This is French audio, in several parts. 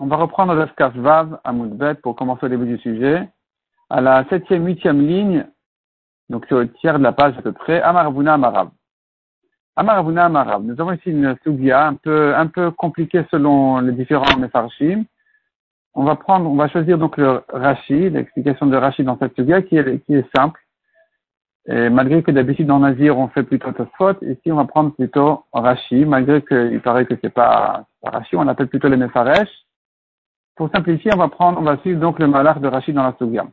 On va reprendre Dafkaf Vav à Moudbet pour commencer au début du sujet. À la septième, huitième ligne, donc c'est au tiers de la page à peu près, Amarabuna Amarav. Amarabuna Amarav. Nous avons ici une sugia un peu, un peu compliquée selon les différents mefarshim. On va prendre, on va choisir donc le Rashi, l'explication de Rashi dans cette sugia qui est, qui est simple. Et malgré que d'habitude dans Nazir on fait plutôt Tosfot, ici on va prendre plutôt Rashi, malgré qu'il paraît que c'est pas, pas Rashi, on appelle plutôt les Mefaresh. Pour simplifier, on va prendre, on va suivre donc le malach de Rashi dans la Sugya.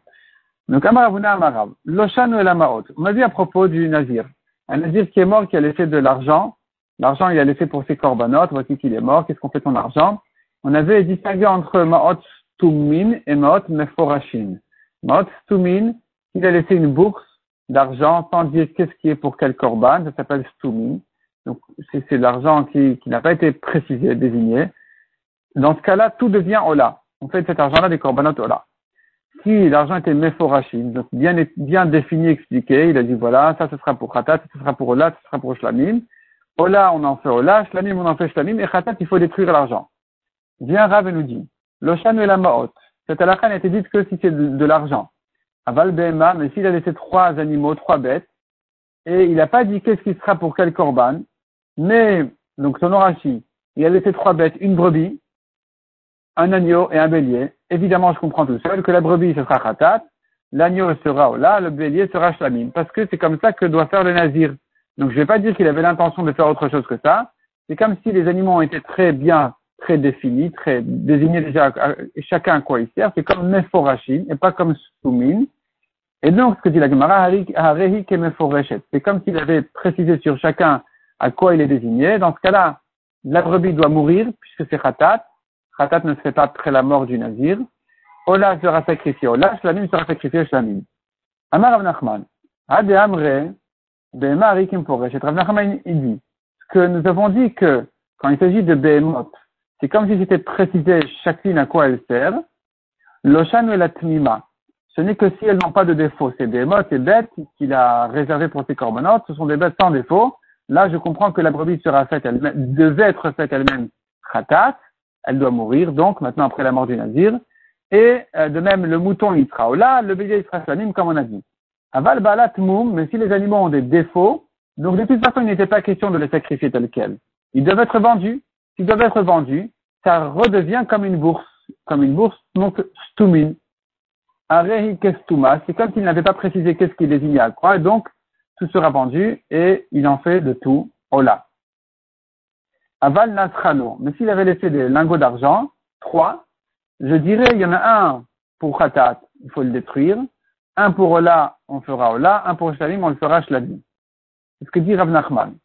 Donc Amaravuna Amarav, Loshanu el Amaot. On a dit à propos du Nazir. Un Nazir qui est mort, qui a laissé de l'argent. L'argent, il a laissé pour ses korbanot. Voici qu'il est mort. Qu'est-ce qu'on fait ton argent? On avait distingué entre Maot Stumin et Maot Meforashin. Maot Stumin, il a laissé une bourse d'argent sans dire qu'est-ce qui est pour quel corban, ça s'appelle stoumi. Donc c'est l'argent qui, qui n'a pas été précisé, désigné. Dans ce cas-là, tout devient ola. On fait cet argent-là des korbanot ola. Si l'argent était méphorachim, donc bien, bien défini, expliqué, il a dit voilà, ça ce sera pour khatat, ça ce sera pour ola, ça ce sera pour shlamim. Ola, on en fait ola, shlamim, on en fait shlamim, et khatat, il faut détruire l'argent. Viens Rav et nous dit, l'oshan et la maot. Cette halakha n'a été dite que si c'est de l'argent. Aval Behema, mais s'il a laissé trois animaux, trois bêtes, et il n'a pas dit qu'est-ce qui sera pour quel corban, mais, donc son orachi, il a laissé trois bêtes, une brebis, un agneau et un bélier. Évidemment, je comprends tout seul que la brebis ce sera khatat, l'agneau sera ola, le bélier sera shlamim, parce que c'est comme ça que doit faire le nazir. Donc je ne vais pas dire qu'il avait l'intention de faire autre chose que ça. C'est comme si les animaux ont été très bien, très définis, très désignés déjà chacun à quoi il sert. C'est comme meforachim et pas comme soumin. Et donc, ce que dit la Gemara, c'est comme s'il avait précisé sur chacun à quoi il est désigné. Dans ce cas-là, la brebis doit mourir, puisque c'est khatat. Khatat ne se fait pas après la mort du nazir. Ola sera sacrifié. Ola, shlamim sera sacrifié, shlamim. Amar Rav Nachman. Ade amre, behema arikim poreshet. Rav il dit que nous avons dit que quand il s'agit de behemot, c'est comme si c'était précisé chacune à quoi elle sert. L'oshan et la tmima ce n'est que si elles n'ont pas de défaut. C'est des mottes et bêtes qu'il a réservées pour ses corbanotes, ce sont des bêtes sans défaut. Là, je comprends que la brebis sera faite elle-même, devait être faite elle-même khatat, elle doit mourir, donc, maintenant après la mort du nazir. Et euh, de même, le mouton, il sera là, le bélier, il sera salim, comme on a dit. Aval balat moum, mais si les animaux ont des défauts, donc de toute façon, il n'était pas question de les sacrifier tel quel. Ils doivent être vendus. S'ils doivent être vendus, ça redevient comme une bourse, comme une bourse, donc stumine c'est comme s'il n'avait pas précisé qu'est-ce qu'il désignait à quoi, et donc tout sera vendu et il en fait de tout Ola. Aval Nasrano, mais s'il avait laissé des lingots d'argent, trois, je dirais il y en a un pour Khatat, il faut le détruire, un pour Ola, on fera Ola, un pour Shalim, on le fera Shladim. C'est ce que dit Rav Nachman.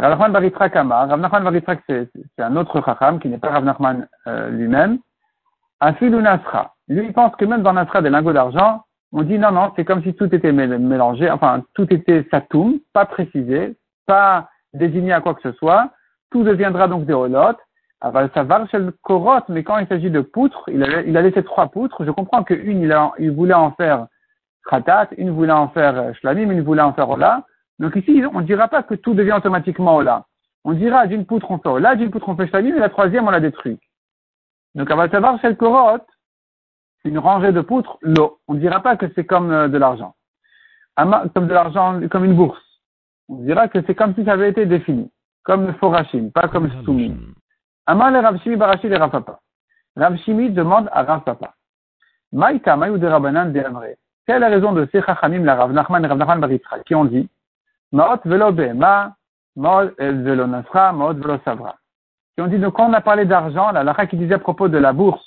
Rav Nachman Baritrak Amar, Rav Nachman Baritrak c'est un autre Chacham qui n'est pas Rav Nachman euh, lui-même, Afilu Nasra. Lui, il pense que même dans Nasra des lingots d'argent, on dit non, non, c'est comme si tout était mélangé, enfin, tout était satoum, pas précisé, pas désigné à quoi que ce soit. Tout deviendra donc des holotes. Va chez le korot, mais quand il s'agit de poutres, il a, il a laissé trois poutres. Je comprends qu'une, il, il voulait en faire kratat, une voulait en faire euh, shlamim, une voulait en faire ola. Donc ici, on ne dira pas que tout devient automatiquement ola. On dira d'une poutre on fait ola, d'une poutre on fait shlamim, et la troisième on la détruit. Donc, on va savoir chez le korot, une rangée de poutres, l'eau. On ne dira pas que c'est comme euh, de l'argent. Comme de l'argent, comme une bourse. On dira que c'est comme si ça avait été défini. Comme le forachim, pas comme soumi. Amal et Rav Shimi Barashi et Rav Papa. Rav Shimi demande à Rav Papa. Maïta, Maïou de Rabbanan de Amre. Quelle est la raison de ces chachamim, la Rav Nachman et Rav Nachman qui ont dit, Maot velo bema, Maot velo nasra, Maot velo savra. Qui ont dit, donc quand on a parlé d'argent, la lacha qui disait à propos de la bourse,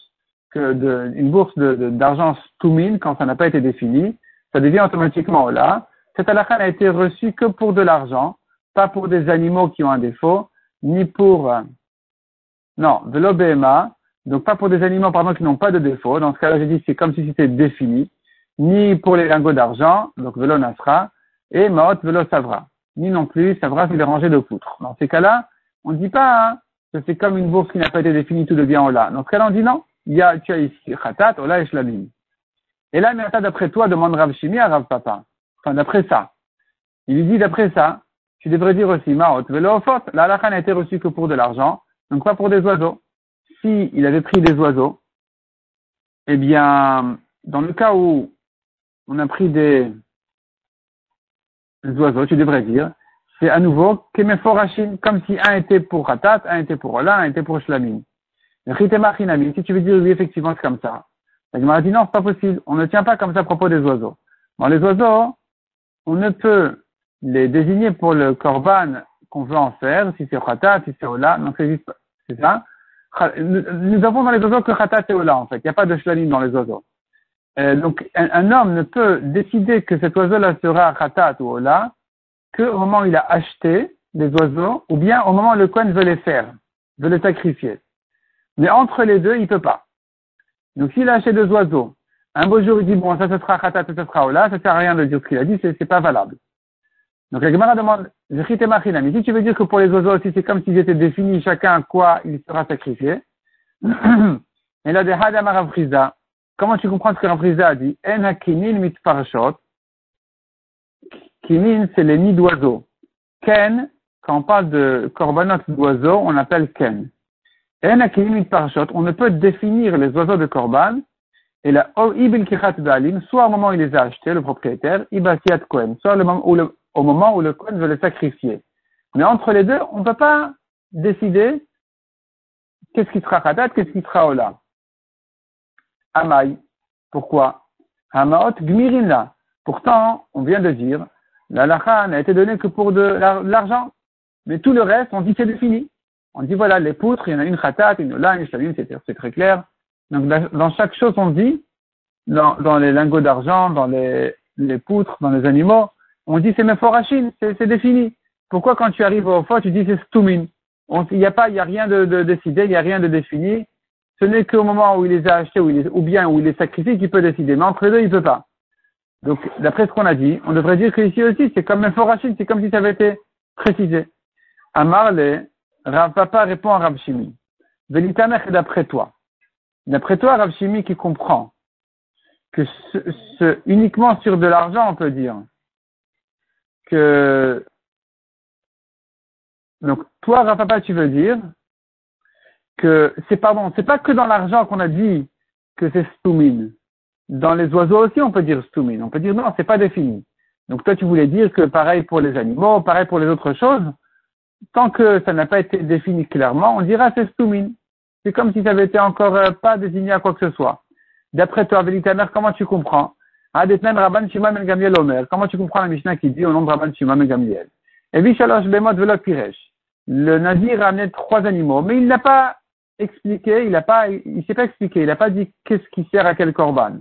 que de, une bourse d'argent de, stoumine, quand ça n'a pas été défini, ça devient automatiquement là. Cette halakha n'a été reçue que pour de l'argent, pas pour des animaux qui ont un défaut, ni pour, euh, non, de l'obéma, donc pas pour des animaux, pardon, qui n'ont pas de défaut. Dans ce cas-là, j'ai dit c'est comme si c'était défini, ni pour les lingots d'argent, donc velo nasra, et maot velo savra. Ni non plus, savra, c'est les rangées de poutres. Dans ces cas-là, on ne dit pas hein, que c'est comme une bourse qui n'a pas été définie, tout devient là. Dans ce cas-là, dit non, il y a, tu as ici Khatat, Ola et. Et là, mais d'après toi, demande Rav Shimi à Rav Papa. Enfin, d'après ça. Il lui dit, d'après ça, tu devrais dire aussi, Maot, Velofot, la halakha n'a été reçue que pour de l'argent, donc pas pour des oiseaux. Si il avait pris des oiseaux, eh bien, dans le cas où on a pris des, oiseaux, tu devrais dire, c'est à nouveau comme si un était pour Ratat, un était pour Ola, un était pour Shlamim. Si tu veux dire oui, effectivement, c'est comme ça. La Gemara dit non, c'est pas possible. On ne tient pas comme ça à propos des oiseaux. Bon, les oiseaux, on ne peut les désigner pour le korban qu'on veut en faire, si c'est Khatat, si c'est Ola, non, c'est juste, c'est ça. Nous avons dans les oiseaux que Khatat et Ola, en fait. Il n'y a pas de Shlamim dans les oiseaux. Euh, donc, un, homme ne peut décider que cet oiseau-là sera Khatat ou Ola qu'au moment où il a acheté des oiseaux, ou bien au moment où le coin veut les faire, veut les sacrifier. Mais entre les deux, il peut pas. Donc, s'il a acheté deux oiseaux, un beau jour, il dit, bon, ça, ce sera khatat, ça, sera ola, ça sert à rien de dire ce qu'il a dit, c'est, pas valable. Donc, la Gemara demande, mais si tu veux dire que pour les oiseaux aussi, c'est comme s'ils étaient définis chacun quoi il sera sacrifié. Et là, des hadam Comment tu comprends ce que Rafriza a dit? En hakinin mit parashot. Kinin, c'est les nids d'oiseaux. Ken, quand on parle de korbanot d'oiseaux, on appelle ken. En hakinin mit parashot. On ne peut définir les oiseaux de korban et la ibn kichat ba'alim, soit au moment où il les a achetés, le propriétaire, ibasiat kohen, soit au moment où le kohen veut les sacrifier. Mais entre les deux, on ne peut pas décider qu'est-ce qui sera khatat, qu'est-ce qui sera ola. Amai. Pourquoi? Hamaot gmirina. Pourtant, on vient de dire, la lacha n'a été donnée que pour de l'argent. Mais tout le reste, on dit c'est défini. On dit voilà, les poutres, il y en a une khatat, une ola, une shavim, c'est très clair. Donc, dans chaque chose, on dit, dans, les lingots d'argent, dans les, poutres, dans les animaux, on dit c'est méphorachine, c'est défini. Pourquoi quand tu arrives au fond, tu dis c'est stumin Il n'y a pas, il y a rien de décidé, il n'y a rien de défini. Ce n'est qu'au moment où il les a achetés ou, bien où il les sacrifie qu'il peut décider. Mais entre les il ne peut pas. Donc, d'après ce qu'on a dit, on devrait dire qu'ici aussi, c'est comme méphorachine, c'est comme si ça avait été précisé. Amar le Rav Papa répond à Rav Shimi. Velitamech d'après toi. D'après toi, Rav Shimi qui comprend que ce, uniquement sur de l'argent, on peut dire que donc toi, Rav Papa, tu veux dire que c'est pardon, c'est pas que dans l'argent qu'on a dit que c'est stoumine. Dans les oiseaux aussi, on peut dire stoumine. On peut dire non, c'est pas défini. Donc toi, tu voulais dire que pareil pour les animaux, pareil pour les autres choses, tant que ça n'a pas été défini clairement, on dira c'est stoumine. C'est comme si ça avait été encore euh, pas désigné à quoi que ce soit. D'après toi, mère, comment tu comprends? Rabban Shimon Ben Gamliel Omer. Comment tu comprends la Mishnah qui dit au nom de Rabban Shimon Ben Gamliel? Et Bemot Piresh. Le Nazir a amené trois animaux, mais il n'a pas expliqué, il n'a pas, il s'est pas expliqué, il n'a pas dit qu'est-ce qui sert à quel korban.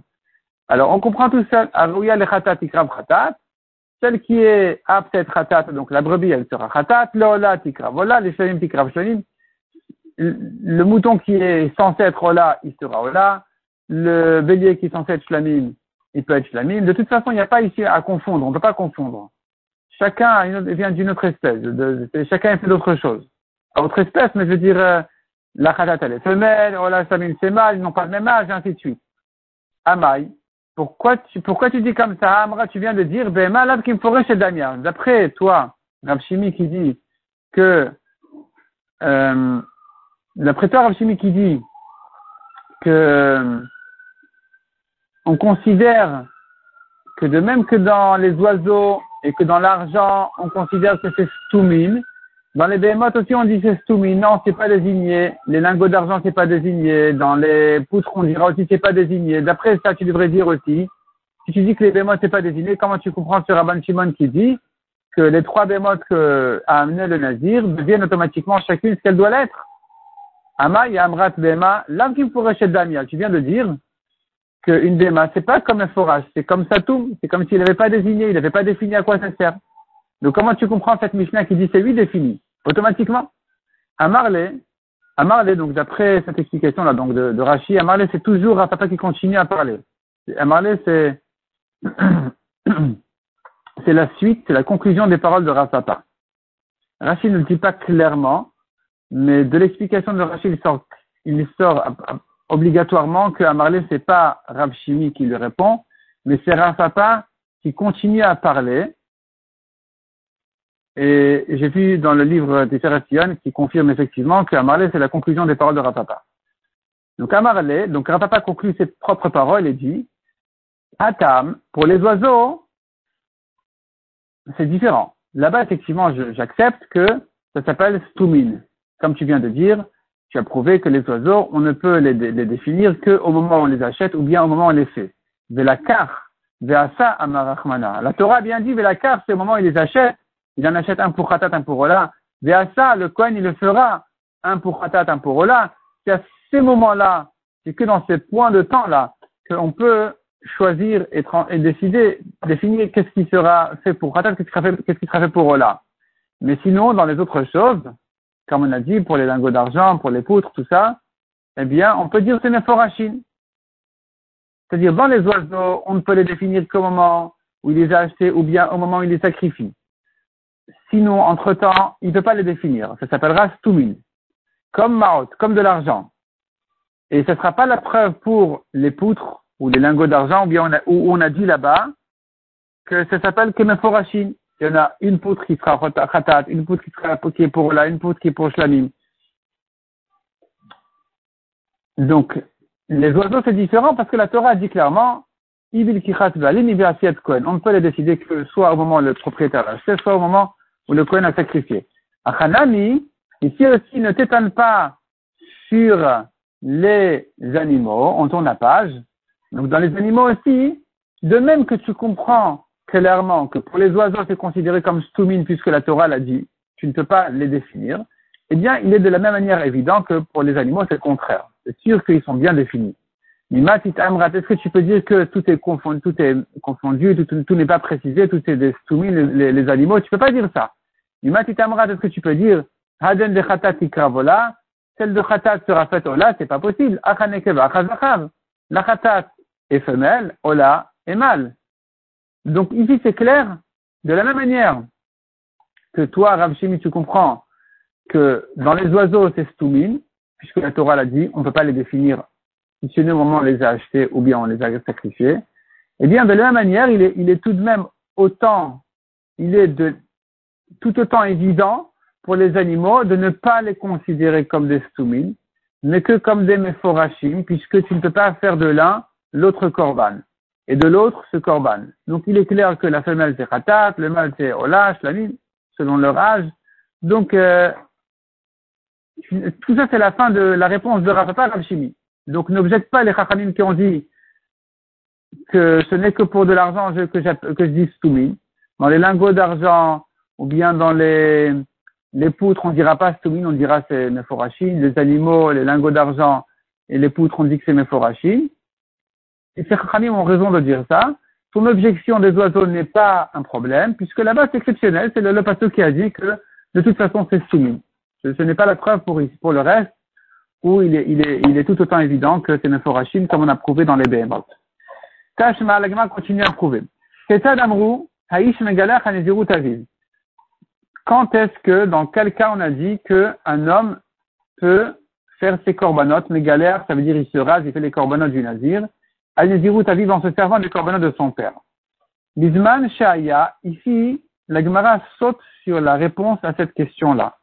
Alors, on comprend tout ça. Arouya le khatat ikrav khatat. Celle qui est apte à être khatat, donc la brebis, elle sera khatat. Lola tikrav. Voilà, les shalim tikrav shalim le mouton qui est censé être là, il sera là. Le bélier qui est censé être shlamim, il peut être shlamim. De toute façon, il n'y a pas ici à confondre. On ne peut pas confondre. Chacun vient d'une autre espèce. Chacun fait d'autre chose. Autre espèce, mais je veux dire, euh, la khatat, elle est femelle, oh la shlamim, c'est mâle, ils n'ont pas le même âge, ainsi de suite. Amai. Pourquoi tu, pourquoi tu dis comme ça, Amra, tu viens de dire, ben, malade qui me ferait chez Damien. D'après toi, Rabshimi qui dit que, euh, D'après toi, Rav qui dit que on considère que de même que dans les oiseaux et que dans l'argent, on considère que c'est stoumine, dans les bémotes aussi on dit c'est stoumine. Non, c'est pas désigné. Les lingots d'argent c'est pas désigné. Dans les poutres on dira aussi c'est pas désigné. D'après ça, tu devrais dire aussi. Si tu dis que les bémotes c'est pas désigné, comment tu comprends ce Rabban Shimon qui dit que les trois bémotes que a amené le Nazir deviennent automatiquement chacune ce qu'elle doit l'être? Ama Yamrat Bema, qui pourrait chez Damiel. Tu viens de dire qu'une Bema, c'est pas comme un forage, c'est comme Satoum, c'est comme s'il n'avait pas désigné, il n'avait pas défini à quoi ça sert. Donc comment tu comprends cette Mishnah qui dit c'est lui défini Automatiquement. Amarle, Amarle, donc d'après cette explication-là, donc de, de Rashi, Amarle, c'est toujours un papa qui continue à parler. Amarle, c'est, c'est la suite, c'est la conclusion des paroles de Rafapa. Rashi ne le dit pas clairement, mais de l'explication de Rachid, il sort, il sort obligatoirement que Amarlé, c'est pas Rav qui lui répond, mais c'est Rav Papa qui continue à parler. Et j'ai vu dans le livre des Sion qui confirme effectivement que Amarle, c'est la conclusion des paroles de Rapapa. Donc Amarle, donc Rapapa conclut ses propres paroles et dit, Atam, pour les oiseaux, c'est différent. Là-bas, effectivement, j'accepte que ça s'appelle stumin. Comme tu viens de dire, tu as prouvé que les oiseaux, on ne peut les, les définir qu'au moment où on les achète ou bien au moment où on les fait. Velakar, veasa amarachmana. La Torah a bien dit, velakar, c'est au moment où il les achète il en achète un pour Khatat, un pour Ola. ça, le Kohen, il le fera, un pour Khatat, un pour Ola. C'est à ces moments-là, c'est que dans ces points de temps-là, qu'on peut choisir et, décider, définir qu'est-ce qui sera fait pour Khatat, qu'est-ce qui sera fait, pour Ola. Mais sinon, dans les autres choses, comme on a dit, pour les lingots d'argent, pour les poutres, tout ça, eh bien, on peut dire c'est Nephorachine. C'est-à-dire, dans les oiseaux, on ne peut les définir qu'au moment où il les a achetés ou bien au moment où il les sacrifie. Sinon, entre-temps, il ne peut pas les définir. Ça s'appellera stumin. Comme maot, comme de l'argent. Et ce ne sera pas la preuve pour les poutres ou les lingots d'argent, ou bien où on a dit là-bas que ça s'appelle kemeforachim. Il y en a une poutre qui sera khatat, une poutre qui sera est pour là, une poutre qui est pour shlamim. Donc, les oiseaux, c'est différent parce que la Torah dit clairement, On ne peut les décider que soit au moment où le propriétaire l'a acheté, soit au moment où le Kohen a sacrifié. Achanami, ici aussi, ne t'étonne pas sur les animaux, on tourne la page. Donc dans les animaux aussi, de même que tu comprends clairement que pour les oiseaux c'est considéré comme stumine puisque la Torah l'a dit, tu ne peux pas les définir, eh bien il est de la même manière évident que pour les animaux c'est le contraire. C'est sûr qu'ils sont bien définis. Est-ce que tu peux dire que tout est confondu, tout est confondu, tout, n'est pas précisé, tout est stumines, les, les, animaux? Tu peux pas dire ça. est-ce que tu peux dire, Haden de khatat vola, celle de khatat sera faite ola, c'est pas possible. La khatat est femelle, ola est mâle. Donc ici c'est clair, de la même manière que toi, Rav tu comprends que dans les oiseaux c'est stoumine, puisque la Torah l'a dit, on ne peut pas les définir si au moment on les a achetés ou bien on les a sacrifiés. Eh bien, de la même manière, il est, il est tout de même autant, il est de, tout autant évident pour les animaux de ne pas les considérer comme des stoumines, mais que comme des méphorachim, puisque tu ne peux pas faire de l'un l'autre korban, et de l'autre ce korban. Donc il est clair que la femelle c'est khatat, le mâle c'est olash, la mine, selon leur âge. Donc euh, tout ça c'est la fin de la réponse de Rafata Ravshimi. Donc n'objecte pas les chachamim qui ont dit que ce n'est que pour de l'argent que, je dis stoumi. Dans les lingots d'argent ou bien dans les poutres, on dira pas stoumine, on dira c'est méphorachine. Les animaux, les lingots d'argent et les poutres, on dit que c'est méphorachine. Et ces khamim ont raison de dire ça. Son objection des oiseaux n'est pas un problème, puisque là-bas c'est exceptionnel. C'est le, le qui a dit que de toute façon c'est stoumine. Ce, n'est pas la preuve pour le reste, où il est, il est, il est tout autant évident que c'est méphorachine, comme on a prouvé dans les Behemoth. Tashma, l'agma continue à prouver. C'est Adamrou, Haïsh Megalach Hanezirut Aviv quand est-ce que, dans quel cas on a dit qu'un homme peut faire ses corbanotes, mais galère, ça veut dire il se rase, il fait les corbanotes du nazir. Al-Nazirut Aviv en se servant des corbanotes de son père. Bisman Shaya, ici, la Gemara saute sur la réponse à cette question-là.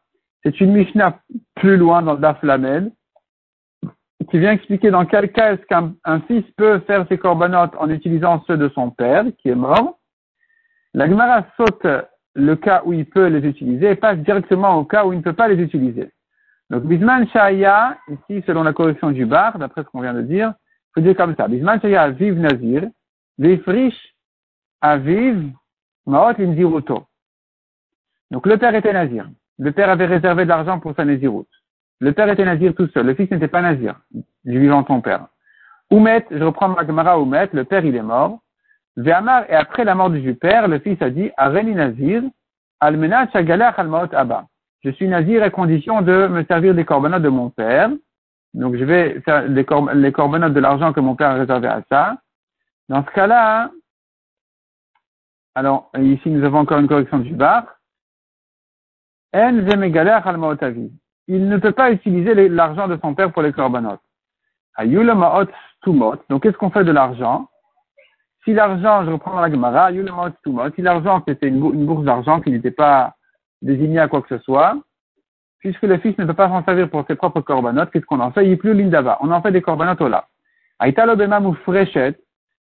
C'est une Mishnah plus loin dans Daf qui vient expliquer dans quel cas est-ce qu'un fils peut faire ses corbanotes en utilisant ceux de son père, qui est mort. La Gemara saute le cas où il peut les utiliser et passe directement au cas où il ne peut pas les utiliser. Donc, Bisman Shaya, ici, selon la correction du bar, d'après ce qu'on vient de dire, il faut dire comme ça. Bisman Shaya vive Nazir, Vifrish Aviv Maot Limziruto. Donc, le père était Nazir. Le père avait réservé de l'argent pour sa Nazirut. Le père était Nazir tout seul. Le fils n'était pas Nazir, du vivant ton père. Oumet, je reprends ma Gemara Oumet, le père il est mort. Ve'amar, et après la mort du père, le fils a dit, Areni Nazir, Almenat Shagalach Almaot Abba. Je suis Nazir à condition de me servir des corbanotes de mon père. Donc je vais faire les, corbanotes de l'argent que mon père a réservé à ça. Dans ce cas-là, alors ici nous avons encore une correction du bar. En Il ne peut pas utiliser l'argent de son père pour les corbanotes. Ayul Maot. Donc qu'est-ce qu'on fait de l'argent? Si l'argent, je reprends la Gemara, si l'argent c'était une, bourse d'argent qui n'était pas désigné à quoi que ce soit, puisque le fils ne peut pas s'en servir pour ses propres corbanotes, qu'est-ce qu'on en fait? Il plus l'indava. On en fait des corbanotes au là. Aïtalobemam ou fréchette,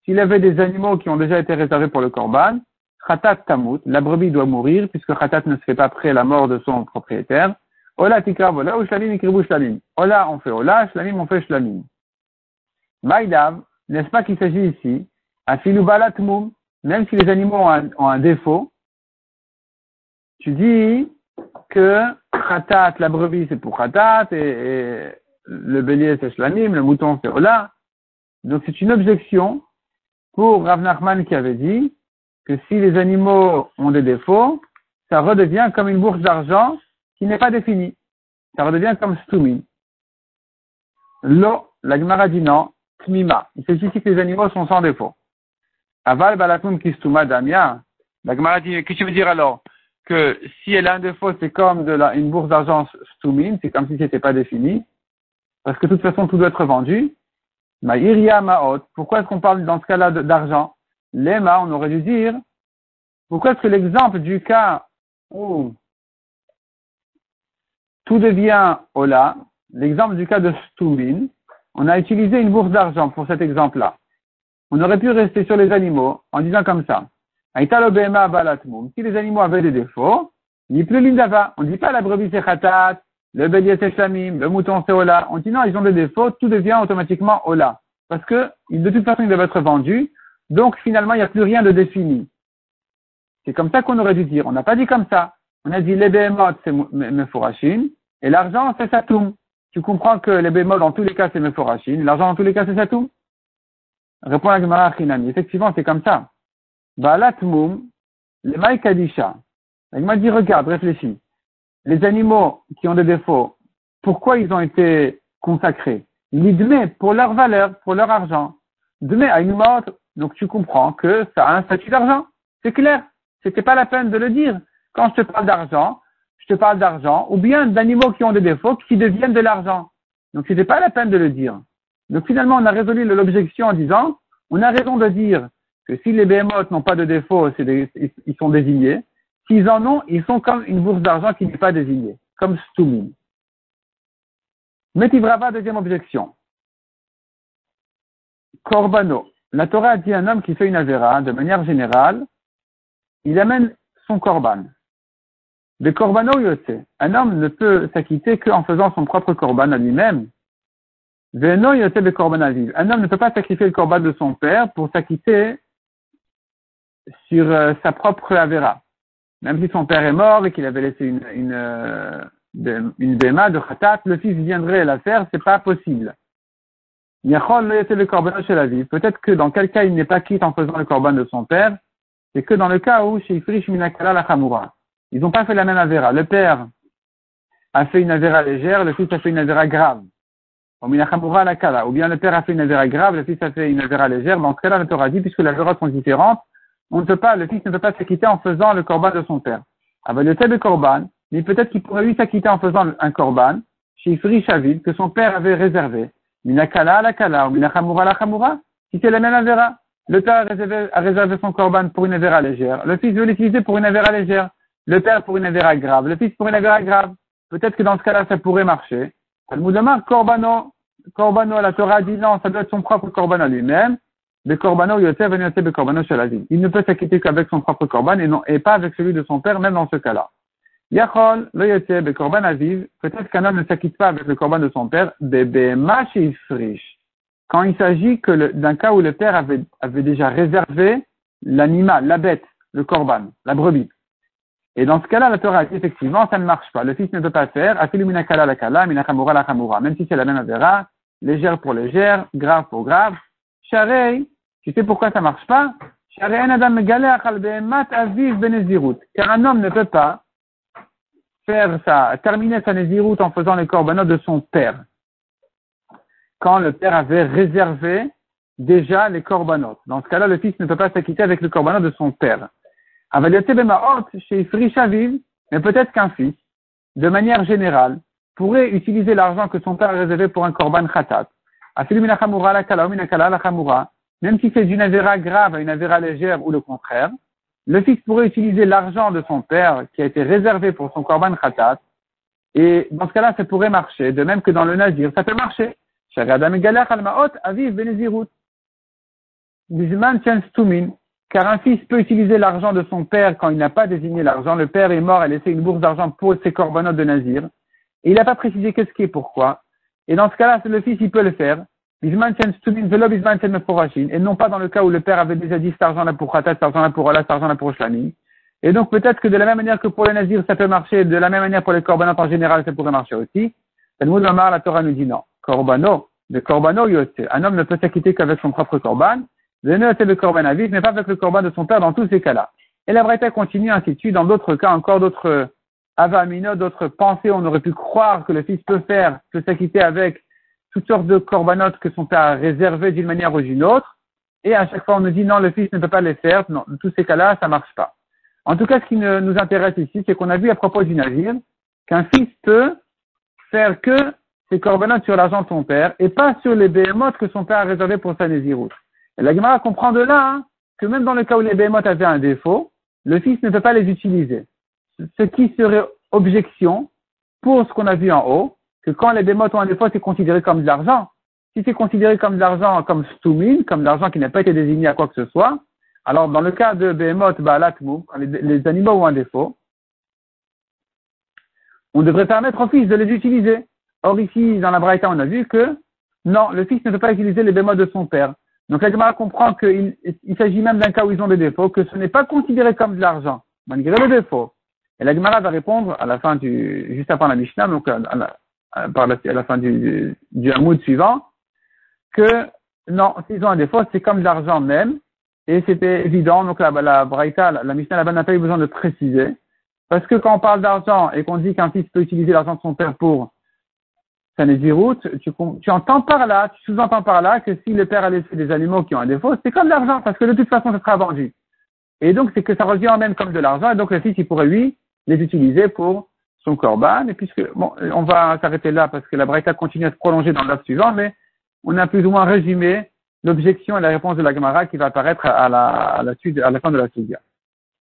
s'il avait des animaux qui ont déjà été réservés pour le corban, khatat tamut, la brebis doit mourir, puisque khatat ne se fait pas après la mort de son propriétaire. Ola tikra vola ou shlamim ikribu shlamim. Ola on fait ola, shlamim on fait shlamim. Maïdav, n'est-ce pas qu'il s'agit ici, à filubalatmum, même si les animaux ont un, défaut, tu dis que khatat, la brebis c'est pour khatat, et, le bélier c'est shlamim, le mouton c'est ola. Donc c'est une objection pour Rav Nachman qui avait dit que si les animaux ont des défauts, ça redevient comme une bourse d'argent qui n'est pas définie. Ça redevient comme stumi. Lo, la Gemara dit non, tmima. Il s'agit ici que les animaux sont sans défaut. Aval balatum kistuma damia. La Gemara dit, qu'est-ce que tu veux dire alors? Que si elle a un défaut, c'est comme une bourse d'argent stumine, c'est comme si c'était pas défini. Parce que de toute façon, tout doit être vendu. Ma'iria ma'ot. Pourquoi est-ce qu'on parle dans ce cas-là d'argent? Lema, on aurait dû dire, pourquoi est-ce que l'exemple du cas où tout devient Ola, l'exemple du cas de Stumin, on a utilisé une bourse d'argent pour cet exemple-là. On aurait pu rester sur les animaux en disant comme ça. Si les animaux avaient des défauts, ni plus l'indava. On ne dit pas la brebis c'est khatat, le bélier c'est shamim, le mouton c'est ola. On dit non, ils ont des défauts, tout devient automatiquement ola. Parce que de toute façon, ils doivent être vendus. Donc finalement, il n'y a plus rien de défini. C'est comme ça qu'on aurait dû dire. On n'a pas dit comme ça. On a dit les bémotes, c'est meforachim, et l'argent, c'est satoum. Tu comprends que les bémotes, dans tous les cas, c'est meforachim, l'argent, dans tous les cas, c'est satoum. Répond la Gemara Chinami. Effectivement, c'est comme ça. Balatmum, les maïkadisha. Il m'a dit, regarde, réfléchis. Les animaux qui ont des défauts, pourquoi ils ont été consacrés? L'idmé, pour leur valeur, pour leur argent. Dmé à une mort, donc tu comprends que ça a un statut d'argent. C'est clair. C'était pas la peine de le dire. Quand je te parle d'argent, je parle d'argent, ou bien d'animaux qui ont des défauts qui deviennent de l'argent. Donc c'était pas la peine de le dire. Donc finalement, on a résolu l'objection en disant, on a raison de dire que si les behemoths n'ont pas de défaut, ils sont désignés. S'ils en ont, ils sont comme une bourse d'argent qui n'est pas désignée, comme Stumin. Metivrava, deuxième objection. Corbano. La Torah dit un homme qui fait une avéra, de manière générale, il amène son korban. Le corbano. Un homme ne peut s'acquitter qu'en faisant son propre korban à lui-même. Veno de korban Un homme ne peut pas sacrifier le korban de son père pour s'acquitter sur euh, sa propre avéra. Même si son père est mort et qu'il avait laissé une, une, euh, une de khatat, le fils viendrait la faire, c'est pas possible. Peut-être que dans quel cas il n'est pas quitte en faisant le korban de son père, c'est que dans le cas où chez Ifrish Minakala la Chamura, ils n'ont pas fait la même avéra. Le père a fait une avéra légère, le fils a fait une avéra grave. Ou bien le père a fait une avéra grave, le fils a fait une avéra légère. Dans ce cas-là, le Torah dit, puisque les avéras sont différentes, on ne peut pas, le fils ne peut pas s'acquitter en faisant le korban de son père. Avec le tel de korban, mais peut-être qu'il pourrait lui s'acquitter en faisant un korban, chez Ifri Shavil, que son père avait réservé. Minakala la kala, ou minachamura la chamura, si c'est la même avéra. Le père a réservé, son korban pour une avéra légère. Le fils veut l'utiliser pour une avéra légère. Le père pour une avéra grave. Le fils pour une avéra grave. Peut-être que dans ce cas-là, ça pourrait marcher. demande korbano, korbano, la Torah dit non, ça doit être son propre korban à lui-même. Shalazim. Il ne peut s'acquitter qu'avec son propre korban et non, et pas avec celui de son père, même dans ce cas-là. Yachol, le yotev korban aviv. Peut-être qu'un homme ne s'acquitte pas avec le korban de son père, quand il s'agit que d'un cas où le père avait, avait déjà réservé l'animal, la bête, le korban, la brebis. Et dans ce cas-là, la Torah effectivement, ça ne marche pas. Le fils ne peut pas faire, la kala, minachamura la chamura, même si c'est la même avéra, légère pour légère, grave pour grave. Sharei, tu sais pourquoi ça marche pas? Car un homme ne peut pas faire ça, terminer sa nézirut en faisant les korbanot de son père quand le père avait réservé déjà les corbanotes. Dans ce cas-là, le fils ne peut pas s'acquitter avec le corbanot de son père. Mais peut-être qu'un fils, de manière générale, pourrait utiliser l'argent que son père a réservé pour un korban khatat. Même si c'est d'une avéra grave à une avéra légère ou le contraire, le fils pourrait utiliser l'argent de son père qui a été réservé pour son korban khatat, et dans ce cas-là, ça pourrait marcher, de même que dans le nazir, ça peut marcher. Car un fils peut utiliser l'argent de son père quand il n'a pas désigné l'argent. Le père est mort et laissé une bourse d'argent pour ses corbanotes de nazir. Et il n'a pas précisé qu'est-ce qui est pourquoi. Et dans ce cas-là, le fils, il peut le faire. Et non pas dans le cas où le père avait déjà dit cet argent-là pour Khatat, cet argent-là pour Allah, cet argent-là pour Shlamim. Et donc peut-être que de la même manière que pour les nazirs, ça peut marcher, de la même manière pour les corbanotes en général, ça pourrait marcher aussi. La Torah nous dit non. Corbano, le corbano. Un homme ne peut s'acquitter qu'avec son propre corban. Le c'est le corban avis, mais pas avec le corban de son père dans tous ces cas-là. Et la Breta continue ainsi de suite. Dans d'autres cas, encore d'autres avamino, d'autres pensées, on aurait pu croire que le fils peut faire, peut s'acquitter avec toutes sortes de corbanotes que son père a réservées d'une manière ou d'une autre. Et à chaque fois, on nous dit non, le fils ne peut pas les faire. Non, dans tous ces cas-là, ça marche pas. En tout cas, ce qui nous intéresse ici, c'est qu'on a vu à propos du navire qu'un fils peut faire que ses corbanotes sur l'argent de son père et pas sur les béhémotes que son père a réservés pour sa nésiroute. La Gemara comprend de là hein, que même dans le cas où les béhémotes avaient un défaut, le fils ne peut pas les utiliser. Ce qui serait objection pour ce qu'on a vu en haut, que quand les bémotes ont un défaut, c'est considéré comme de l'argent. Si c'est considéré comme de l'argent, comme stoumine, comme de l'argent qui n'a pas été désigné à quoi que ce soit, alors dans le cas de behemoth, balatmou, les, les animaux ont un défaut, on devrait permettre au fils de les utiliser. Or ici, dans la Braïta, on a vu que non, le fils ne peut pas utiliser les bémots de son père. Donc la comprend qu'il il, s'agit même d'un cas où ils ont des défauts, que ce n'est pas considéré comme de l'argent, malgré le défaut. Et la Gemara va répondre à la fin du, juste après la Mishnah, donc à la, à la, fin du, du Hamoud suivant, que non, s'ils ont un défaut, c'est comme de l'argent même, et c'était évident, donc la, la Braïta, la, la Mishnah n'a pas eu besoin de préciser, parce que quand on parle d'argent et qu'on dit qu'un fils peut utiliser l'argent de son père pour tu, tu entends par là, tu sous-entends par là que si le père a laissé des animaux qui ont un défaut, c'est comme l'argent, parce que de toute façon, ça sera vendu. Et donc, c'est que ça revient même comme de l'argent, et donc le fils, il pourrait, lui, les utiliser pour son corban. Et puisque, bon, on va s'arrêter là parce que la Braïta continue à se prolonger dans l'heure suivant, mais on a plus ou moins résumé l'objection et la réponse de la Gemara qui va apparaître à la, à la, suite, à la fin de la Sudia.